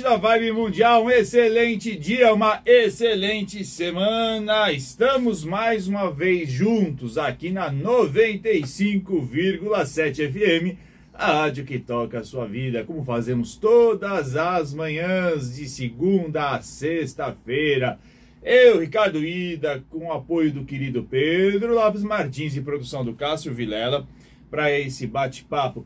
gente da Vibe Mundial, um excelente dia, uma excelente semana. Estamos mais uma vez juntos aqui na 95,7 FM, a rádio que toca a sua vida, como fazemos todas as manhãs de segunda a sexta-feira. Eu, Ricardo Ida, com o apoio do querido Pedro Lopes Martins e produção do Cássio Vilela, para esse bate-papo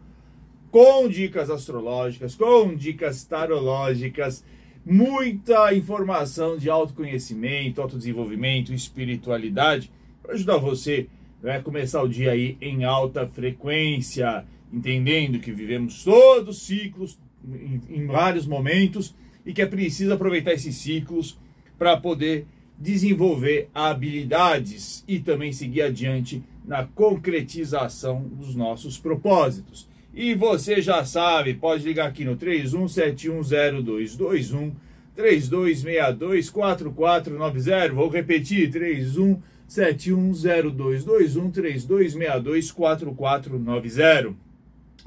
com dicas astrológicas, com dicas tarológicas, muita informação de autoconhecimento, autodesenvolvimento, espiritualidade, para ajudar você a né, começar o dia aí em alta frequência, entendendo que vivemos todos ciclos em, em vários momentos e que é preciso aproveitar esses ciclos para poder desenvolver habilidades e também seguir adiante na concretização dos nossos propósitos. E você já sabe, pode ligar aqui no 31710221 32624490. Vou repetir, 31710221 32624490.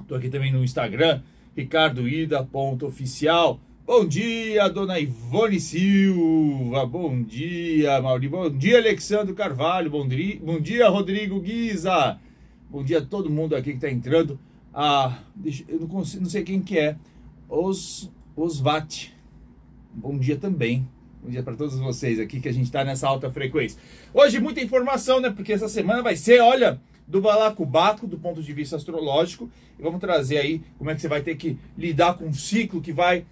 Estou aqui também no Instagram, ricardoida.oficial. Bom dia, dona Ivone Silva. Bom dia, Mauri. Bom dia, Alexandre Carvalho. Bom dia, bom dia Rodrigo Guiza. Bom dia a todo mundo aqui que está entrando ah, eu não, consigo, não sei quem que é, os, os VAT. Bom dia também. Bom dia para todos vocês aqui que a gente está nessa alta frequência. Hoje muita informação, né? Porque essa semana vai ser, olha, do balacobaco do ponto de vista astrológico. E vamos trazer aí como é que você vai ter que lidar com um ciclo que vai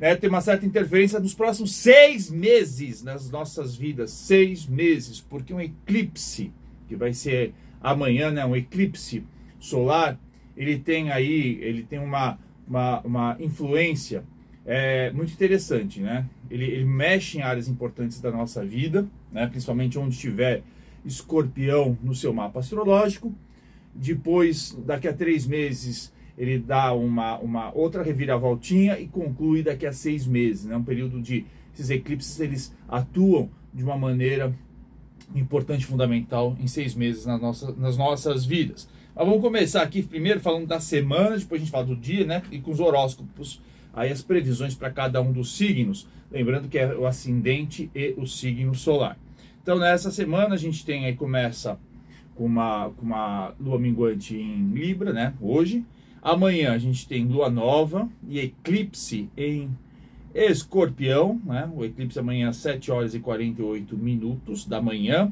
né, ter uma certa interferência nos próximos seis meses nas nossas vidas. Seis meses, porque um eclipse, que vai ser amanhã, né? Um eclipse solar ele tem aí, ele tem uma, uma, uma influência é, muito interessante, né? Ele, ele, mexe em áreas importantes da nossa vida, né? principalmente onde tiver escorpião no seu mapa astrológico. Depois, daqui a três meses, ele dá uma, uma outra reviravoltinha e conclui daqui a seis meses, né? Um período de esses eclipses eles atuam de uma maneira importante, fundamental em seis meses nas nossas, nas nossas vidas. Mas vamos começar aqui primeiro falando da semana, depois a gente fala do dia, né? E com os horóscopos, aí as previsões para cada um dos signos. Lembrando que é o ascendente e o signo solar. Então, nessa semana a gente tem aí, começa com uma, com uma lua minguante em Libra, né? Hoje. Amanhã a gente tem lua nova e eclipse em Escorpião, né? O eclipse amanhã às 7 horas e 48 minutos da manhã.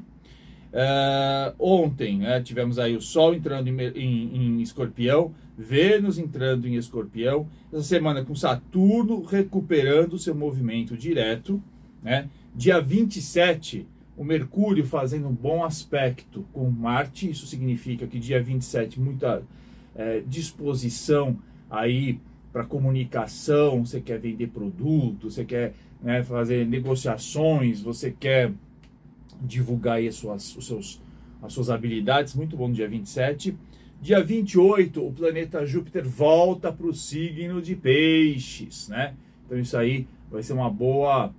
Uh, ontem né, tivemos aí o Sol entrando em, em, em, Escorpião, Vênus entrando em Escorpião, essa semana com Saturno recuperando seu movimento direto. Né? Dia 27, o Mercúrio fazendo um bom aspecto com Marte, isso significa que dia 27, muita é, disposição aí para comunicação, você quer vender produto, você quer né, fazer negociações, você quer divulgar aí as suas, os seus, as suas habilidades. Muito bom no dia 27. Dia 28, o planeta Júpiter volta para o signo de Peixes, né? Então isso aí vai ser uma boa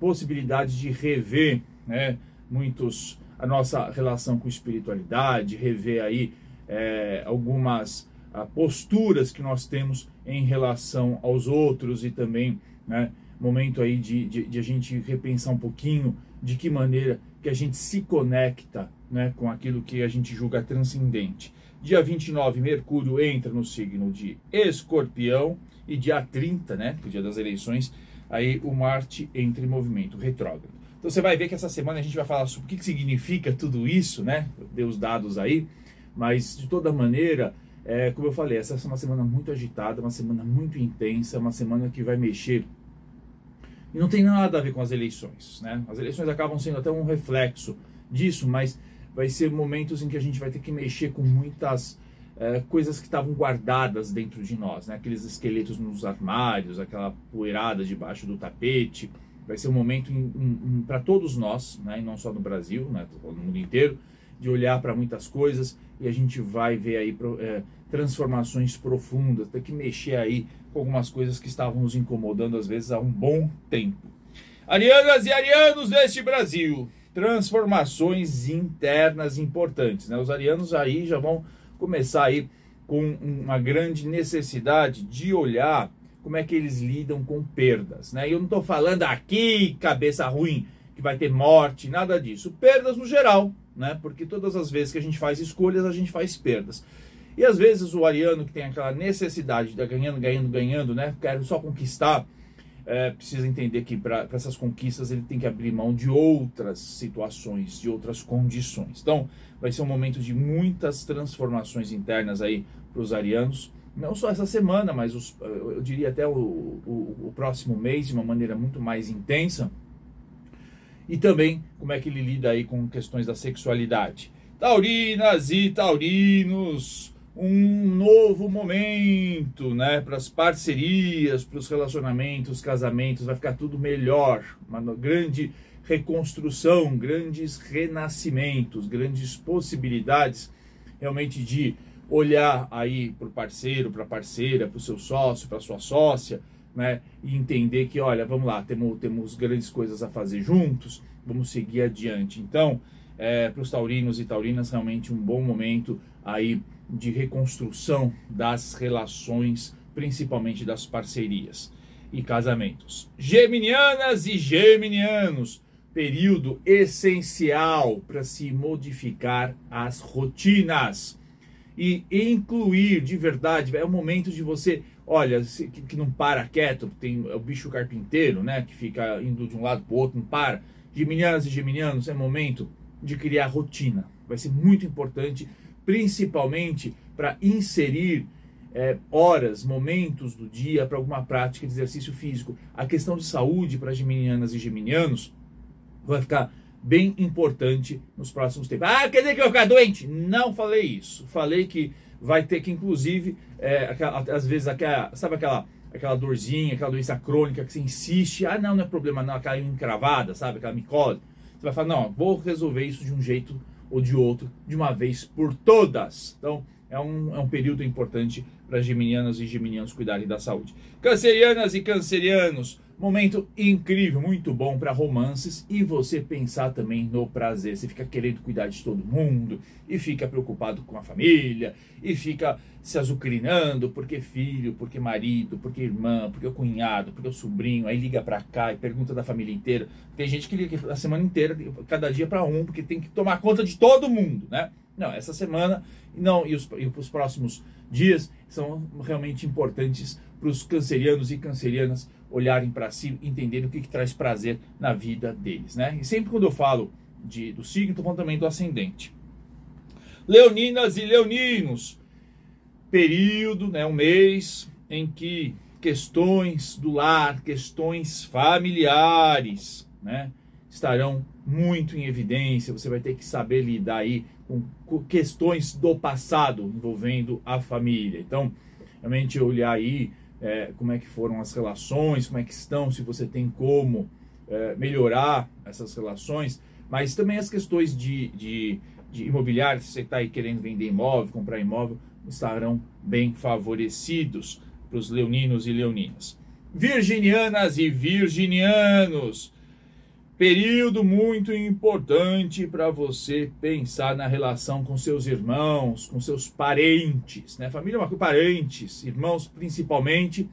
possibilidade de rever, né? Muitos a nossa relação com espiritualidade, rever aí é, algumas a, ah, posturas que nós temos em relação aos outros e também, né? Momento aí de, de, de a gente repensar um pouquinho de que maneira que a gente se conecta né, com aquilo que a gente julga transcendente. Dia 29, Mercúrio entra no signo de Escorpião e dia 30, né, o dia das eleições, aí o Marte entra em movimento retrógrado. Então você vai ver que essa semana a gente vai falar sobre o que, que significa tudo isso, né? Deu os dados aí, mas de toda maneira, é, como eu falei, essa é uma semana muito agitada, uma semana muito intensa, uma semana que vai mexer e não tem nada a ver com as eleições. Né? As eleições acabam sendo até um reflexo disso, mas vai ser momentos em que a gente vai ter que mexer com muitas é, coisas que estavam guardadas dentro de nós, né? aqueles esqueletos nos armários, aquela poeirada debaixo do tapete. Vai ser um momento para todos nós, né? e não só no Brasil, né? no mundo inteiro, de olhar para muitas coisas e a gente vai ver aí é, transformações profundas, ter que mexer aí com algumas coisas que estavam nos incomodando às vezes há um bom tempo. Arianas e arianos deste Brasil, transformações internas importantes, né? Os arianos aí já vão começar aí com uma grande necessidade de olhar como é que eles lidam com perdas, né? Eu não estou falando aqui cabeça ruim que vai ter morte, nada disso. Perdas no geral, né? Porque todas as vezes que a gente faz escolhas, a gente faz perdas. E às vezes o ariano que tem aquela necessidade de ganhando, ganhando, ganhando, né? Quero só conquistar, é, precisa entender que para essas conquistas ele tem que abrir mão de outras situações, de outras condições. Então, vai ser um momento de muitas transformações internas aí para os arianos. Não só essa semana, mas os, eu diria até o, o, o próximo mês de uma maneira muito mais intensa. E também como é que ele lida aí com questões da sexualidade. Taurinas e taurinos, um novo momento, né, para as parcerias, para os relacionamentos, casamentos, vai ficar tudo melhor, uma grande reconstrução, grandes renascimentos, grandes possibilidades realmente de olhar aí para o parceiro, para a parceira, para o seu sócio, para a sua sócia, né, e entender que, olha, vamos lá, temos, temos grandes coisas a fazer juntos, vamos seguir adiante. Então, é, para os taurinos e taurinas, realmente um bom momento aí de reconstrução das relações, principalmente das parcerias e casamentos. Geminianas e geminianos, período essencial para se modificar as rotinas e incluir de verdade, é o momento de você, olha, que, não para quieto, tem o bicho carpinteiro, né, que fica indo de um lado para o outro, não para. Geminianas e geminianos, é momento de criar rotina. Vai ser muito importante principalmente para inserir é, horas, momentos do dia para alguma prática de exercício físico. A questão de saúde para geminianas e geminianos vai ficar bem importante nos próximos tempos. Ah, quer dizer que eu vou ficar doente? Não falei isso. Falei que vai ter que, inclusive, é, às vezes, aquela, sabe aquela, aquela dorzinha, aquela doença crônica que você insiste, ah, não, não é problema não, aquela encravada, sabe, aquela micose. Você vai falar, não, vou resolver isso de um jeito ou de outro de uma vez por todas. Então, é um, é um período importante para geminianas e geminianos cuidarem da saúde. Cancerianas e cancerianos, momento incrível, muito bom para romances e você pensar também no prazer. Você fica querendo cuidar de todo mundo e fica preocupado com a família e fica se azucrinando porque filho, porque marido, porque irmã, porque o cunhado, porque o sobrinho, aí liga para cá e pergunta da família inteira. Tem gente que liga a semana inteira, cada dia para um, porque tem que tomar conta de todo mundo, né? Não, essa semana não e os, e os próximos dias são realmente importantes para os cancerianos e cancerianas olharem para si, entenderem o que, que, traz prazer na vida deles, né? E sempre quando eu falo de, do signo, estou falando também do ascendente. Leoninas e leoninos, período, né, um mês em que questões do lar, questões familiares, né, estarão muito em evidência. Você vai ter que saber lidar aí com questões do passado envolvendo a família. Então, realmente olhar aí é, como é que foram as relações, como é que estão, se você tem como é, melhorar essas relações, mas também as questões de, de, de imobiliário, se você está aí querendo vender imóvel, comprar imóvel, estarão bem favorecidos para os leoninos e leoninas. Virginianas e virginianos, Período muito importante para você pensar na relação com seus irmãos, com seus parentes, né? Família é uma coisa, parentes, irmãos principalmente,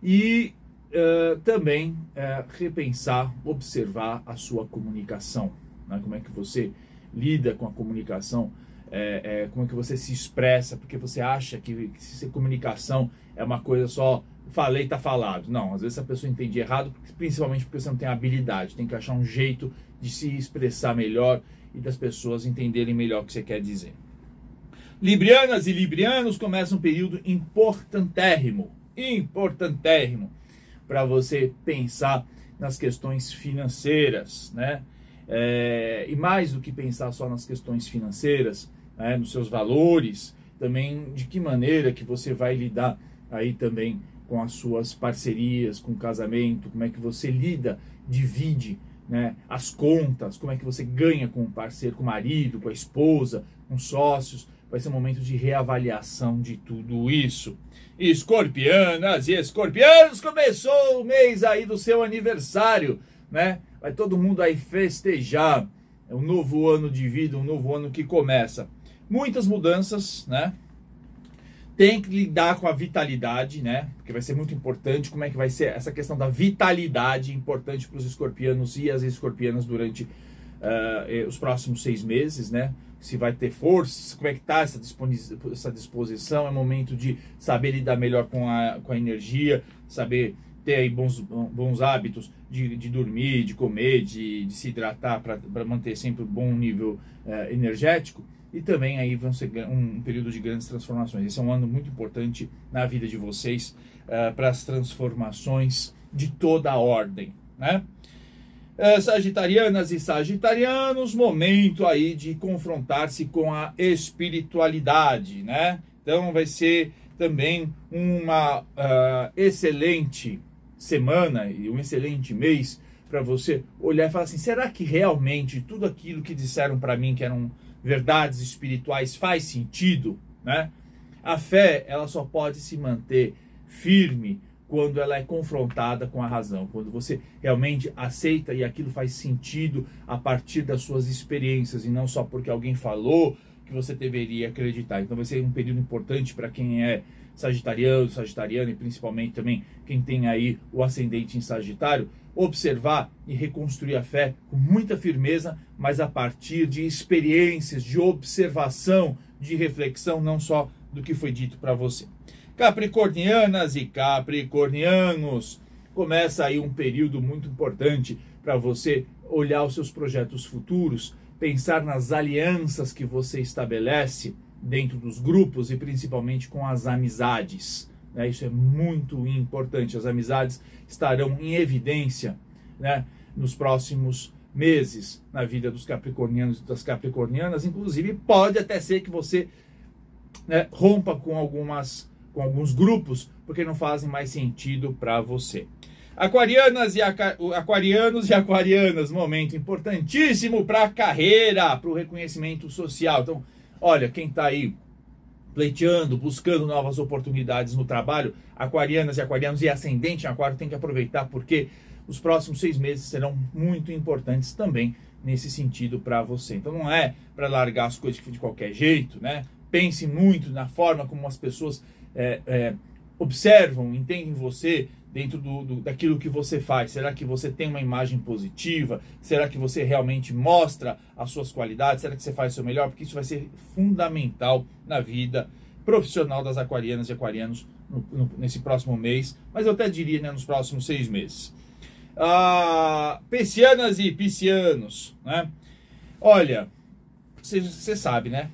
e uh, também uh, repensar, observar a sua comunicação, né? Como é que você lida com a comunicação, é, é, como é que você se expressa, porque você acha que, que se comunicação é uma coisa só falei, tá falado. Não, às vezes a pessoa entende errado, principalmente porque você não tem habilidade. Tem que achar um jeito de se expressar melhor e das pessoas entenderem melhor o que você quer dizer. Librianas e librianos começam um período importantérrimo, importantérrimo, para você pensar nas questões financeiras, né? É, e mais do que pensar só nas questões financeiras, né, nos seus valores, também de que maneira que você vai lidar aí também com as suas parcerias, com o casamento, como é que você lida, divide né, as contas, como é que você ganha com o parceiro, com o marido, com a esposa, com sócios. Vai ser um momento de reavaliação de tudo isso. Escorpianas e escorpianos, começou o mês aí do seu aniversário, né? Vai todo mundo aí festejar. É um novo ano de vida, um novo ano que começa. Muitas mudanças, né? Tem que lidar com a vitalidade, né? Porque vai ser muito importante como é que vai ser essa questão da vitalidade importante para os escorpianos e as escorpianas durante uh, os próximos seis meses, né? Se vai ter força, como é que tá essa, essa disposição, é momento de saber lidar melhor com a, com a energia, saber ter aí bons, bons hábitos de, de dormir, de comer, de, de se hidratar para manter sempre um bom nível uh, energético e também aí vão ser um, período de grandes transformações. Esse é um ano muito importante na vida de vocês uh, para as transformações de toda a ordem, né? Uh, sagitarianas e sagitarianos, momento aí de confrontar-se com a espiritualidade, né? Então vai ser também uma uh, excelente semana e um excelente mês para você olhar e falar assim: será que realmente tudo aquilo que disseram para mim que eram verdades espirituais faz sentido, né? A fé, ela só pode se manter firme quando ela é confrontada com a razão, quando você realmente aceita e aquilo faz sentido a partir das suas experiências e não só porque alguém falou que você deveria acreditar. Então vai ser um período importante para quem é sagitariano, sagitariano e principalmente também quem tem aí o ascendente em Sagitário, observar e reconstruir a fé com muita firmeza, mas a partir de experiências, de observação, de reflexão, não só do que foi dito para você. Capricornianas e capricornianos, começa aí um período muito importante para você olhar os seus projetos futuros, pensar nas alianças que você estabelece dentro dos grupos e principalmente com as amizades. Né? Isso é muito importante. As amizades estarão em evidência né, nos próximos meses na vida dos capricornianos e das capricornianas. Inclusive, pode até ser que você né, rompa com algumas com alguns grupos porque não fazem mais sentido para você. Aquarianas e aquarianos e aquarianas, momento importantíssimo para a carreira, para o reconhecimento social. Então, olha, quem está aí pleiteando, buscando novas oportunidades no trabalho, aquarianas e aquarianos e ascendente em aquário tem que aproveitar porque os próximos seis meses serão muito importantes também nesse sentido para você. Então não é para largar as coisas de qualquer jeito, né? Pense muito na forma como as pessoas é, é, observam, entendem você, dentro do, do, daquilo que você faz? Será que você tem uma imagem positiva? Será que você realmente mostra as suas qualidades? Será que você faz o seu melhor? Porque isso vai ser fundamental na vida profissional das aquarianas e aquarianos no, no, nesse próximo mês, mas eu até diria né, nos próximos seis meses. Ah, piscianas e piscianos, né? Olha, você, sabe, né?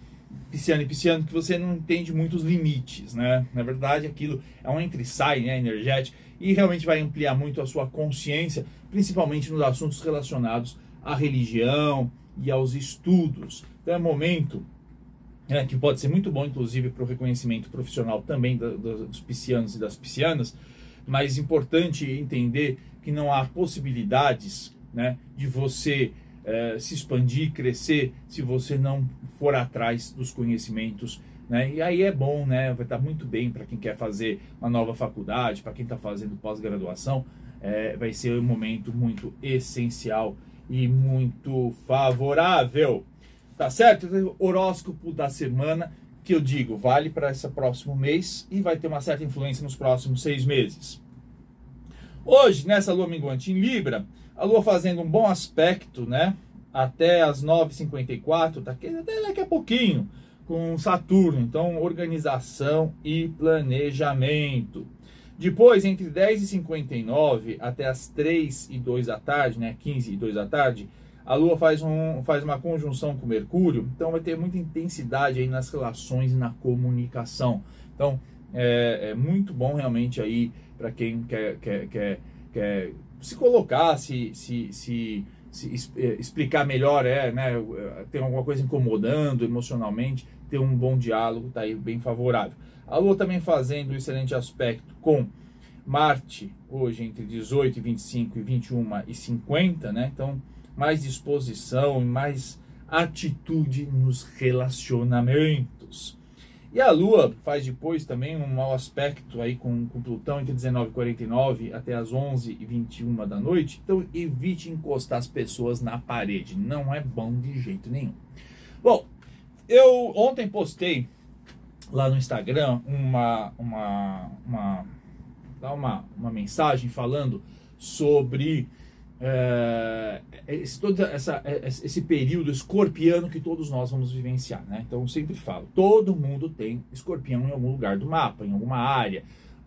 Pisciano e pisciano que você não entende muito os limites, né? Na verdade, aquilo é um entre-sai né, energético e realmente vai ampliar muito a sua consciência, principalmente nos assuntos relacionados à religião e aos estudos. Então é momento né, que pode ser muito bom, inclusive, para o reconhecimento profissional também dos piscianos e das piscianas, mas importante entender que não há possibilidades né, de você é, se expandir, crescer, se você não for atrás dos conhecimentos. Né? E aí é bom, né? vai estar muito bem para quem quer fazer uma nova faculdade, para quem está fazendo pós-graduação, é, vai ser um momento muito essencial e muito favorável. Tá certo? Horóscopo da semana que eu digo vale para esse próximo mês e vai ter uma certa influência nos próximos seis meses. Hoje, nessa lua minguante em Libra, a Lua fazendo um bom aspecto, né? Até as 9h54, daqui, até daqui a pouquinho, com Saturno. Então, organização e planejamento. Depois, entre 10h59 até as 3 e 2 da tarde, né? 15 e 2 da tarde, a Lua faz, um, faz uma conjunção com Mercúrio, então vai ter muita intensidade aí nas relações e na comunicação. Então, é, é muito bom realmente aí para quem quer, quer, quer, quer se colocar, se, se, se, se eh, explicar melhor, é, né, tem alguma coisa incomodando emocionalmente, ter um bom diálogo, está aí bem favorável. A Lua também fazendo um excelente aspecto com Marte, hoje entre 18 e 25 e 21 e 50, né? Então, mais disposição e mais atitude nos relacionamentos. E a Lua faz depois também um mau aspecto aí com, com Plutão entre 19 e 49 até as 11 e 21 da noite. Então evite encostar as pessoas na parede. Não é bom de jeito nenhum. Bom, eu ontem postei lá no Instagram uma, uma, uma, uma, uma mensagem falando sobre é, esse, todo essa, esse período escorpiano que todos nós vamos vivenciar. Né? Então eu sempre falo, todo mundo tem escorpião em algum lugar do mapa, em alguma área,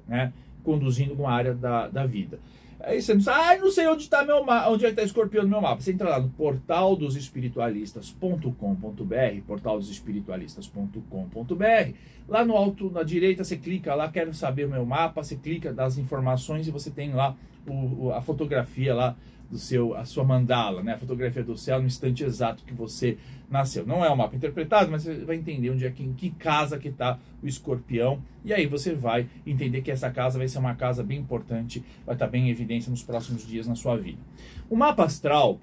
né? conduzindo uma área da, da vida. Aí você não sabe, ah, não sei onde está meu mapa, onde é que está escorpião no meu mapa. Você entra lá no portaldosespiritualistas.com.br, portaldosespiritualistas.com.br. Lá no alto, na direita, você clica lá, quero saber meu mapa, você clica das informações e você tem lá o, a fotografia lá do seu, a sua mandala, né? A fotografia do céu no instante exato que você nasceu. Não é um mapa interpretado, mas você vai entender onde é que, em que casa que está o escorpião. E aí você vai entender que essa casa vai ser uma casa bem importante, vai estar bem em evidência nos próximos dias na sua vida. O mapa astral,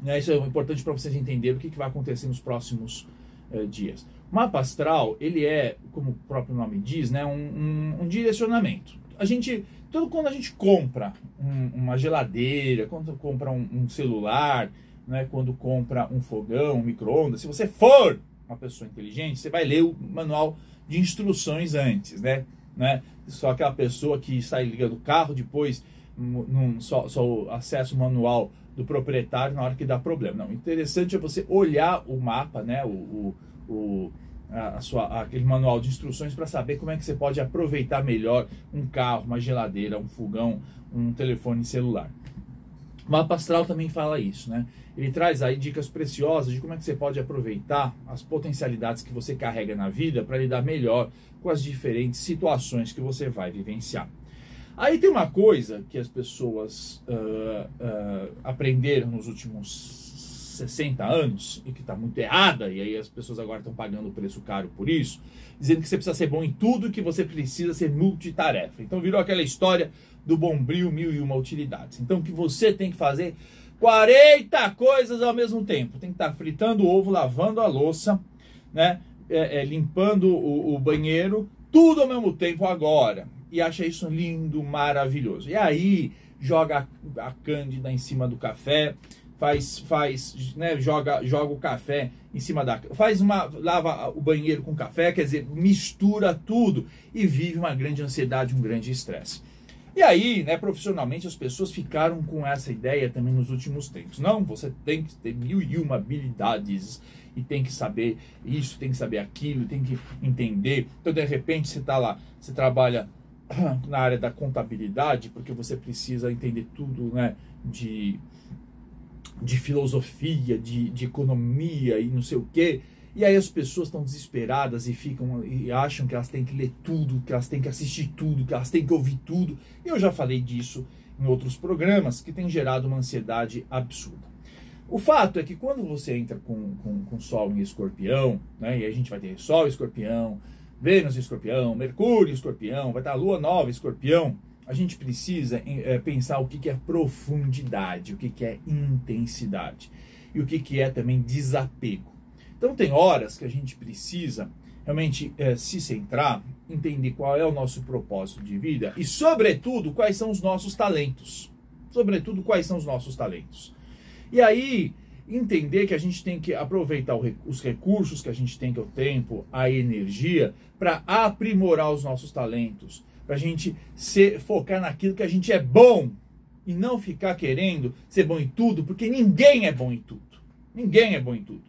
né, isso é importante para vocês entenderem o que, que vai acontecer nos próximos eh, dias. O mapa astral, ele é, como o próprio nome diz, né, um, um, um direcionamento. A gente tudo quando a gente compra um, uma geladeira, quando compra um, um, celular, né, quando compra um fogão, um micro-ondas, se você for uma pessoa inteligente, você vai ler o manual de instruções antes, né? né? Só aquela pessoa que sai ligando o carro, depois num, só, só acessa o manual do proprietário na hora que dá problema. Não, interessante é você olhar o mapa, né? o, o, o a sua, aquele manual de instruções para saber como é que você pode aproveitar melhor um carro, uma geladeira, um fogão, um telefone celular. O mapa astral também fala isso, né? Ele traz aí dicas preciosas de como é que você pode aproveitar as potencialidades que você carrega na vida para lidar melhor com as diferentes situações que você vai vivenciar. Aí tem uma coisa que as pessoas uh, uh, aprenderam nos últimos 60 anos e que está muito errada, e aí as pessoas agora estão pagando o preço caro por isso, dizendo que você precisa ser bom em tudo e que você precisa ser multitarefa. Então virou aquela história do bombril mil e uma utilidades. Então que você tem que fazer 40 coisas ao mesmo tempo. Tem que estar tá fritando o ovo, lavando a louça, né? É, é, limpando o, o banheiro, tudo ao mesmo tempo agora. E acha isso lindo, maravilhoso. E aí joga a, a cândida em cima do café, faz, faz, né, joga, joga o café em cima da, faz uma, lava o banheiro com café, quer dizer, mistura tudo e vive uma grande ansiedade, um grande estresse. E aí, né, profissionalmente, as pessoas ficaram com essa ideia também nos últimos tempos. Não, você tem que ter mil e uma habilidades e tem que saber isso, tem que saber aquilo, tem que entender. Então, de repente, você está lá, você trabalha na área da contabilidade, porque você precisa entender tudo, né, de de filosofia, de, de economia e não sei o quê. E aí as pessoas estão desesperadas e ficam e acham que elas têm que ler tudo, que elas têm que assistir tudo, que elas têm que ouvir tudo. Eu já falei disso em outros programas que tem gerado uma ansiedade absurda. O fato é que quando você entra com, com, com Sol em escorpião, né, e a gente vai ter Sol em escorpião, Vênus em escorpião, Mercúrio em escorpião, vai estar a Lua nova em escorpião, a gente precisa é, pensar o que, que é profundidade, o que, que é intensidade e o que, que é também desapego. Então, tem horas que a gente precisa realmente é, se centrar, entender qual é o nosso propósito de vida e, sobretudo, quais são os nossos talentos. Sobretudo, quais são os nossos talentos. E aí, entender que a gente tem que aproveitar os recursos que a gente tem, que é o tempo, a energia, para aprimorar os nossos talentos, para a gente ser, focar naquilo que a gente é bom e não ficar querendo ser bom em tudo, porque ninguém é bom em tudo. Ninguém é bom em tudo.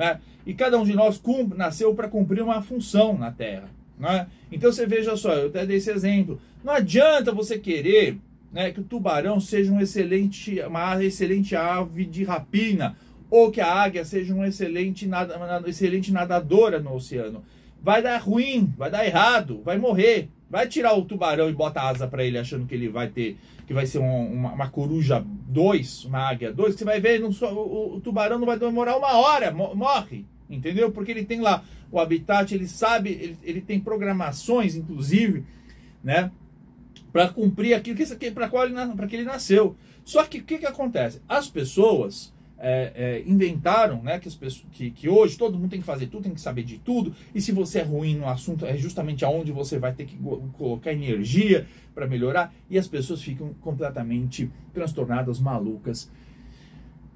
Né? E cada um de nós cumpre, nasceu para cumprir uma função na Terra. Né? Então você veja só, eu até dei esse exemplo. Não adianta você querer né, que o tubarão seja um excelente, uma excelente ave de rapina, ou que a águia seja um excelente, nada, uma excelente nadadora no oceano. Vai dar ruim, vai dar errado, vai morrer. Vai tirar o tubarão e bota asa para ele achando que ele vai ter, que vai ser um, uma, uma, coruja 2, uma águia 2, você vai ver, não, o, o, tubarão não vai demorar uma hora, morre, entendeu? Porque ele tem lá o habitat, ele sabe, ele, ele tem programações, inclusive, né? Para cumprir aquilo que, para qual ele, para que ele nasceu. Só que o que, que acontece? As pessoas é, é, inventaram, né, que, as pessoas, que, que hoje todo mundo tem que fazer tudo, tem que saber de tudo, e se você é ruim no assunto, é justamente aonde você vai ter que colocar energia para melhorar, e as pessoas ficam completamente transtornadas, malucas,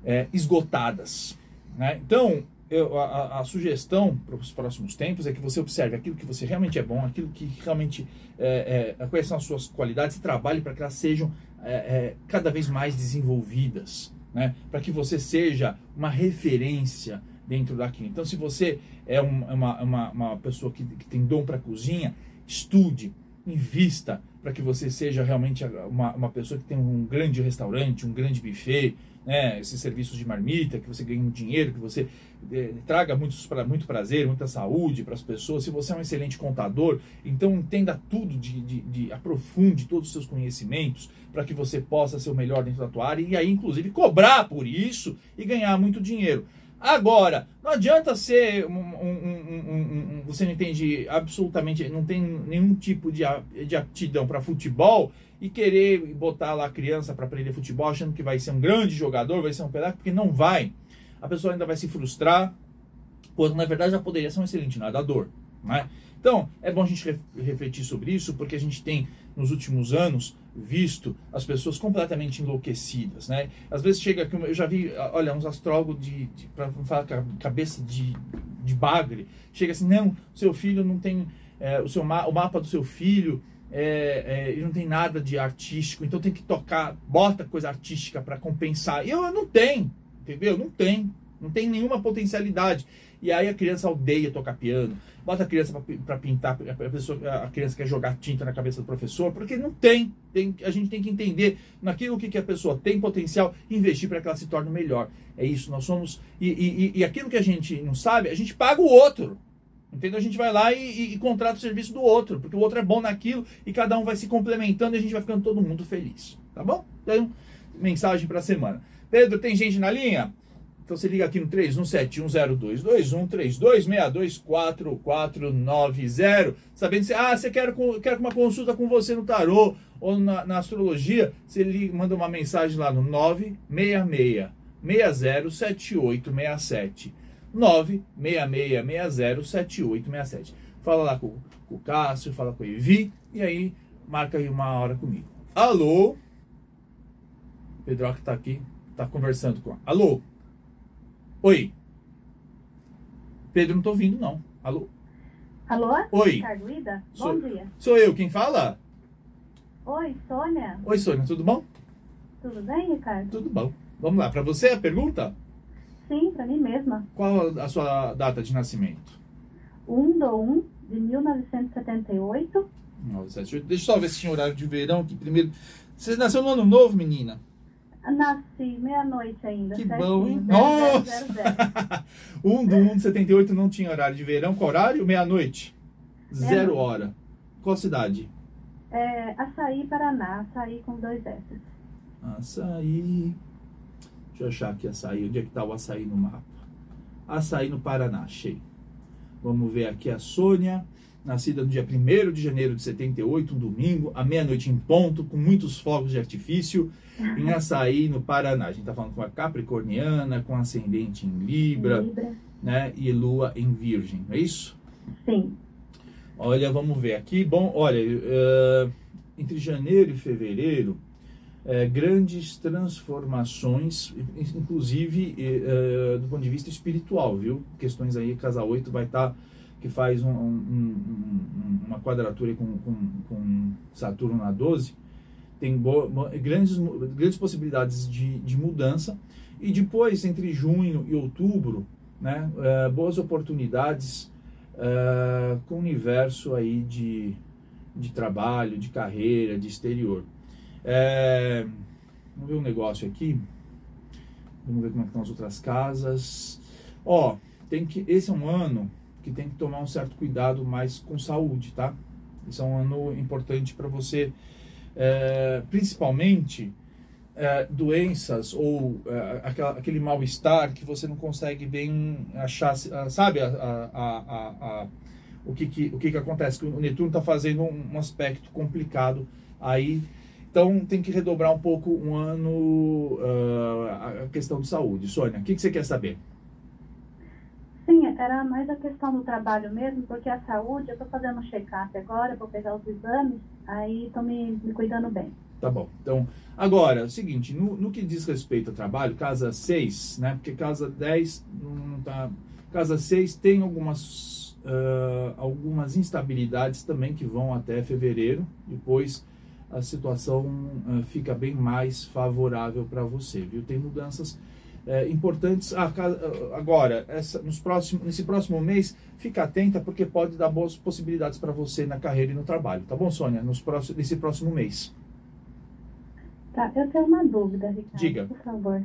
é, esgotadas. Né? Então, eu, a, a, sugestão para os próximos tempos é que você observe aquilo que você realmente é bom, aquilo que realmente é, é, quais são as suas qualidades e trabalhe para que elas sejam é, é, cada vez mais desenvolvidas, né? para que você seja uma referência dentro daquilo. Então, se você é uma, uma, uma pessoa que, que tem dom para cozinha, estude, invista para que você seja realmente uma, uma pessoa que tem um grande restaurante, um grande buffet, né, esses serviços de marmita, que você ganhe um dinheiro, que você é, traga muitos, pra, muito prazer, muita saúde para as pessoas. Se você é um excelente contador, então entenda tudo, de, de, de aprofunde todos os seus conhecimentos para que você possa ser o melhor dentro da tua área e aí, inclusive, cobrar por isso e ganhar muito dinheiro. Agora, não adianta ser um, um, um, você não entende absolutamente, não tem nenhum tipo de, de aptidão para futebol e querer botar lá a criança para aprender futebol achando que vai ser um grande jogador, vai ser um pedaço, porque não vai. A pessoa ainda vai se frustrar, quando na verdade já poderia ser um excelente nadador, né? Então, é bom a gente refletir sobre isso, porque a gente tem, nos últimos anos, visto as pessoas completamente enlouquecidas, né? Às vezes chega aqui, eu já vi, olha, uns astrólogos de, de para falar cabeça de, de bagre, chega assim, não, seu filho não tem, é, o, seu, o mapa do seu filho é, é, ele não tem nada de artístico, então tem que tocar, bota coisa artística para compensar. E eu, eu não tenho, entendeu? Não tem, não tem nenhuma potencialidade. E aí a criança odeia tocar piano, bota a criança para pintar, a, pessoa, a criança quer jogar tinta na cabeça do professor, porque não tem. tem a gente tem que entender naquilo que, que a pessoa tem potencial e investir para que ela se torne melhor. É isso, nós somos. E, e, e aquilo que a gente não sabe, a gente paga o outro. Entendeu? A gente vai lá e, e, e, contrata o serviço do outro, porque o outro é bom naquilo e cada um vai se complementando e a gente vai ficando todo mundo feliz. Tá bom? Então, mensagem para a semana. Pedro, tem gente na linha? Então você liga aqui no 3171022132624490. Sabendo se ah, você quer, quer uma consulta com você no tarô ou na, na astrologia, você liga, manda uma mensagem lá no 966 607867. 966607867. Fala lá com, com o Cássio, fala com o Evi e aí marca aí uma hora comigo. Alô? Pedro que tá aqui, tá conversando com. Alô? Oi. Pedro, não tô ouvindo, não. Alô? Alô? Oi. Ricardo Ida? Bom sou, dia. Sou eu, quem fala? Oi, Sônia. Oi, Sônia, tudo bom? Tudo bem, Ricardo? Tudo bom. Vamos lá, para você a pergunta? Sim, para mim mesma. Qual a sua data de nascimento? 1 do 1 de 1978. 978. Deixa eu só ver se tinha horário de verão aqui primeiro. Você nasceu no ano novo, menina? Nasci meia-noite ainda. Que bom, hein? Nossa! 1 do 1 de 78 não tinha horário de verão. Qual horário? Meia-noite. Zero hora. Qual cidade? É, Açaí, Paraná. Açaí com dois S. Açaí. Deixa eu achar aqui açaí. Onde é que está o açaí no mapa? Açaí no Paraná, achei. Vamos ver aqui a Sônia, nascida no dia 1 de janeiro de 78, um domingo, à meia-noite em ponto, com muitos fogos de artifício, em Açaí, no Paraná. A gente está falando com a Capricorniana, com ascendente em Libra, Libra, né? E Lua em Virgem, não é isso? Sim. Olha, vamos ver aqui. Bom, olha, uh, entre janeiro e fevereiro, é, grandes transformações, inclusive é, do ponto de vista espiritual, viu? Questões aí, Casa 8 vai estar, tá, que faz um, um, um, uma quadratura com, com, com, Saturno na 12, tem grandes, grandes possibilidades de, de mudança. E depois, entre junho e outubro, né, é, boas oportunidades é, com o universo aí de, de trabalho, de carreira, de exterior. É, vamos ver um negócio aqui. Vamos ver como é estão as outras casas. Ó, tem que, esse é um ano que tem que tomar um certo cuidado mais com saúde, tá? Esse é um ano importante para você, é, principalmente é, doenças ou é, aquela, aquele mal-estar que você não consegue bem achar, sabe, a, a, a, o, que, que, o que, que acontece? O Netuno está fazendo um, um aspecto complicado aí então tem que redobrar um pouco um ano uh, a questão de saúde. Sônia, o que, que você quer saber? Era mais a questão do trabalho mesmo, porque a saúde, eu estou fazendo um check-up agora, vou pegar os exames, aí estou me, me, cuidando bem. Tá bom. Então, agora, é seguinte, no, no que diz respeito ao trabalho, casa 6, né? Porque casa 10 não tá. Casa 6 tem algumas, uh, algumas instabilidades também que vão até fevereiro. Depois a situação uh, fica bem mais favorável para você, viu? Tem mudanças uh, importantes. Ah, agora, essa, nos próximos, nesse próximo mês, fica atenta porque pode dar boas possibilidades para você na carreira e no trabalho, tá bom, Sônia? Nos próximos, nesse próximo mês. Tá, eu tenho uma dúvida, Ricardo. Diga. Por favor.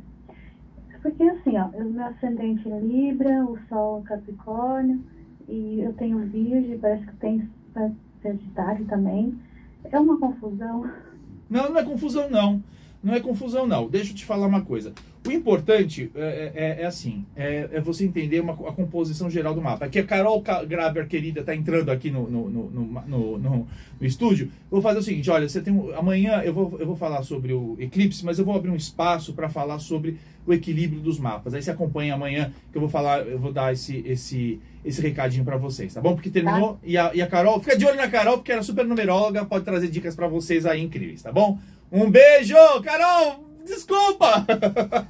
Porque assim, ó, o meu ascendente é Libra, o Sol é Capricórnio, e eu tenho Virgem, parece que tem Sagitário também. É uma confusão? Não, não é confusão não. Não é confusão não. Deixa eu te falar uma coisa. O importante é, é, é assim, é, é, você entender uma, a composição geral do mapa. Aqui a Carol Graber, querida, está entrando aqui no no, no, no, no, estúdio. Vou fazer o seguinte, olha, você tem um, amanhã eu vou, eu vou falar sobre o eclipse, mas eu vou abrir um espaço para falar sobre o equilíbrio dos mapas. Aí você acompanha amanhã que eu vou falar, eu vou dar esse esse esse recadinho para vocês, tá bom? Porque terminou tá. e, a, e a Carol, fica de olho na Carol porque ela é super numeróloga, pode trazer dicas para vocês aí incríveis, tá bom? Um beijo, Carol! Desculpa!